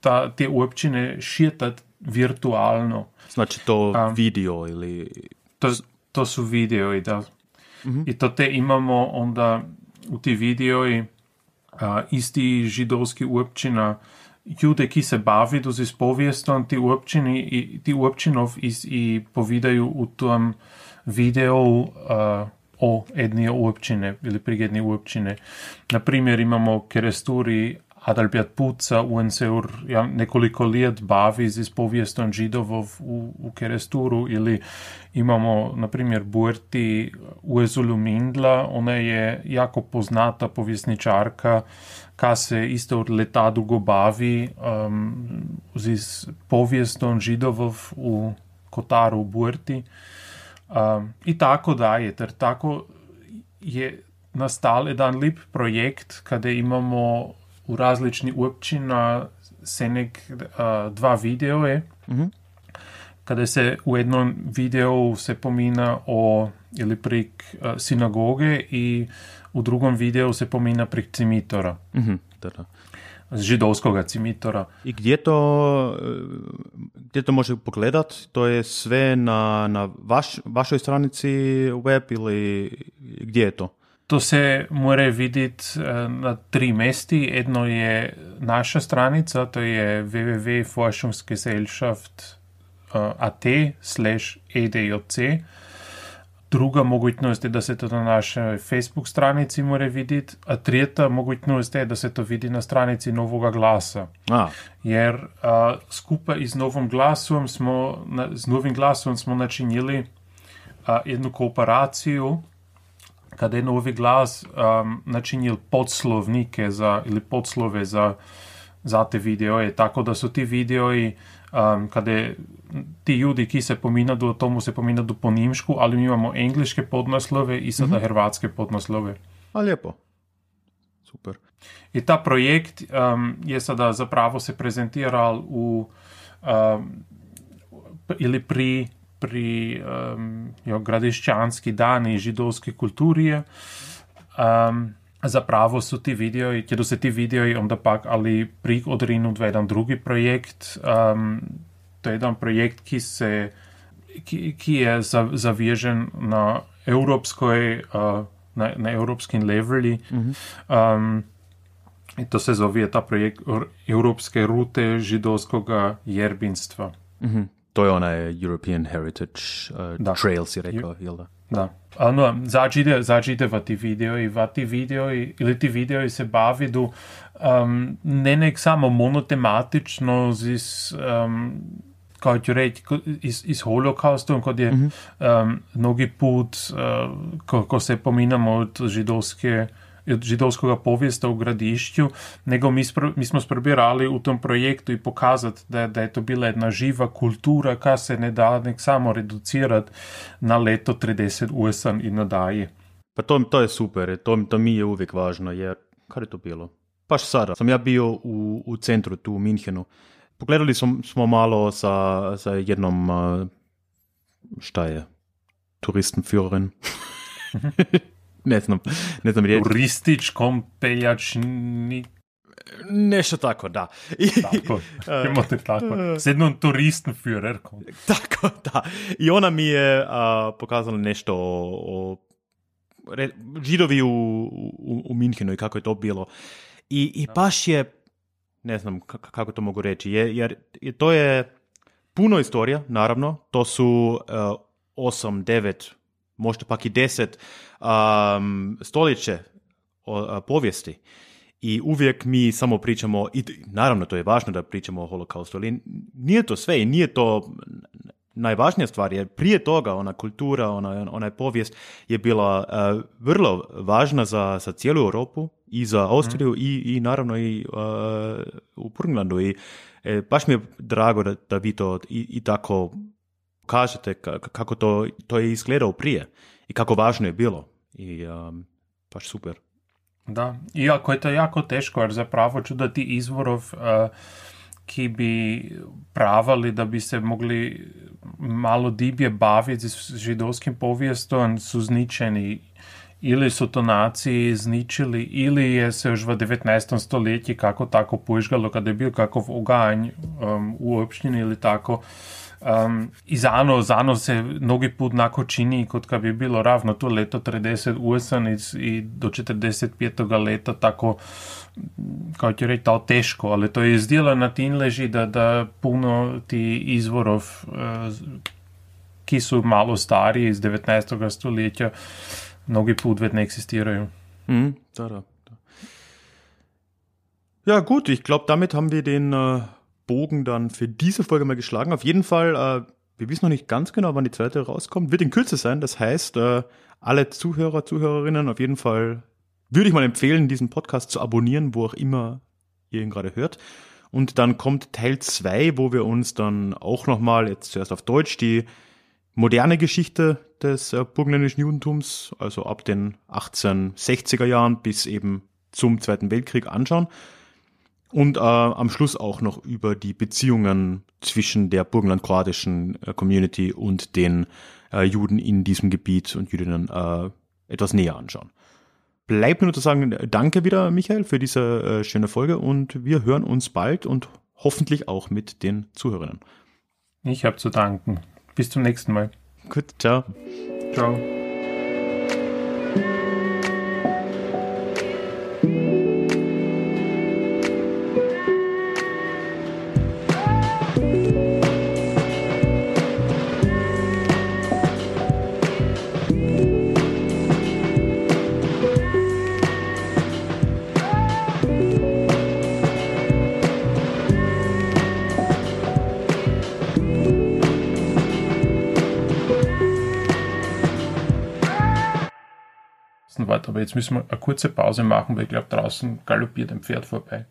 ta, te občine širiti virtualno. Znači to um, video ili... To, to su video, da. Mm-hmm. I to te imamo onda u ti videoji uh, isti židovski občina uh, ljude, ki se bavijo z izpovjestom, ti, uopćini, i, ti uopćinov iz, i povidaju u tom videu uh, o jedne uopćine ili pri jedne uopćine. Na primjer imamo keresturi Adalbjad Puca, on se ur, ja, nekoliko lijet bavi z izpovjestom židovov u, u keresturu ili imamo, na primjer, Buerti Uezulu Mindla, ona je jako poznata povjesničarka, uh, ka se isto od dugo bavi um, z povijestom židovov u Kotaru, u Burti um, i tako dalje. Ter tako je nastal jedan lip projekt kada imamo u različni općina senek uh, eh, dva videoje mm -hmm. kada se u jednom videu se pomina o ili prik uh, sinagoge i uh, v drugem videu se pomina prek cimitora. Uh mhm, -huh, z židovskega cimitora. In kje to, kje to može pogledati? To je sve na, na vaš, vašoj stranici web ili gdje je to? To se mora videti na tri mesti. Eno je naša stranica, to je www.forschungsgesellschaft.at/edjc. Druga možnost je, da se to na naši Facebook stranici more videti, a tretja možnost je, da se to vidi na stranici Novega glasa. A. Jer a, skupaj z Novim glasom smo, na, z novim glasom smo načinili a, jednu kooperacijo, kada je Novi glas um, načinil podslovnike za, ili podslove za, za te videoje, tako da so ti videoji, um, kada ti ljudi, ki se pominjaju o tomu, se pominjaju po nemšku, ali mi imamo angliške podnaslove in sada mm -hmm. hrvatske podnaslove. A lepo. Super. In ta projekt um, je sada zapravo se prezentiral v um, ili pri, pri um, jo, gradiščanski dani židovske kulturije. Um, zapravo su ti videoji, kjer se ti videoji onda pak ali prik odrinut v jedan drugi projekt. Um, to je jedan projekt, ki se ki, ki je zavežen na evropskoj, uh, na, na evropskim leveli. Um, in to se zove ta projekt Evropske rute židovskega jerbinstva. Mhm. To je onaj European Heritage uh, Da. Trail, si rekel, jel da? Da. Ano, začite, začite v ti videoji, v ti videoji, ili ti videoji se bavidu um, ne nek samo monotematično z iz, um, kao ću reći, iz, iz holokaustom, kod je um, mnogi put, uh, ko, ko se pominamo od židovske od židovskega povijesta u gradišću, nego mi, spro, mi smo sprobirali u tom projektu i pokazati da, da je to bila jedna živa kultura, ka se ne da nek samo reducirati na leto 30 USA i nadalje. Pa to, to je super, to, to mi je uvijek važno, jer, kar je to bilo? Baš sada sam ja bio u, u centru tu u Minhenu. Pogledali smo, smo malo sa, sa jednom, šta je, Touristenführerin. [laughs] [laughs] ne znam, ne znam riječ. Turističkom peljačni... Nešto tako, da. I, [laughs] Tako, [laughs] imate tako. S jednom turistenführerkom. Tako, da. I ona mi je a, pokazala nešto o, o re- židovi u, u, u Minhenu i kako je to bilo. I, i baš je, ne znam k- kako to mogu reći, je, jer je- to je puno istorija, naravno. To su uh, osam, devet, možda pak i deset um, stoljeće o, povijesti. I uvijek mi samo pričamo, i naravno to je važno da pričamo o holokaustu, ali nije to sve i nije to najvažnija stvar, jer prije toga ona kultura, ona, ona povijest je bila uh, vrlo važna za, za cijelu Europu i za Austriju i, i naravno i uh, u Burgenlandu. I e, baš mi je drago da, da vi to i, i tako kažete ka- kako to, to je izgledalo prije i kako važno je bilo. I um, baš super. Da, iako je to jako teško, jer zapravo čudati izvorov, uh, ki bi pravali, da bi se mogli malo dibje baviti z židovskim povijestom, su zničeni. Ili su to naciji zničili, ili je se još v 19. stoletji kako tako požgalo, kada je bil kakov oganj um, u opštini ili tako. Um, I zano, zano se mnogi put nako čini, kot kad bi bilo ravno to leto 30 USA i, do 45. leta tako, kao ću reći, to teško, ali to je zdjelo na tim leži da, da puno ti izvorov, eh, ki su malo stariji iz 19. stoletja, mnogi put već ne eksistiraju. Mhm, da, da. Ja, gut, ich glaube, damit haben wir den äh, Bogen dann für diese Folge mal geschlagen. Auf jeden Fall, äh, wir wissen noch nicht ganz genau, wann die zweite rauskommt. Wird in Kürze sein. Das heißt, äh, alle Zuhörer, Zuhörerinnen, auf jeden Fall würde ich mal empfehlen, diesen Podcast zu abonnieren, wo auch immer ihr ihn gerade hört. Und dann kommt Teil 2, wo wir uns dann auch nochmal, jetzt zuerst auf Deutsch, die moderne Geschichte des äh, burgenländischen Judentums, also ab den 1860er Jahren bis eben zum Zweiten Weltkrieg anschauen. Und äh, am Schluss auch noch über die Beziehungen zwischen der burgenland-kroatischen äh, Community und den äh, Juden in diesem Gebiet und Jüdinnen äh, etwas näher anschauen. Bleibt mir nur zu sagen, äh, danke wieder, Michael, für diese äh, schöne Folge und wir hören uns bald und hoffentlich auch mit den Zuhörerinnen. Ich habe zu danken. Bis zum nächsten Mal. Gut, ciao. Ciao. Aber jetzt müssen wir eine kurze Pause machen, weil ich glaube, draußen galoppiert ein Pferd vorbei.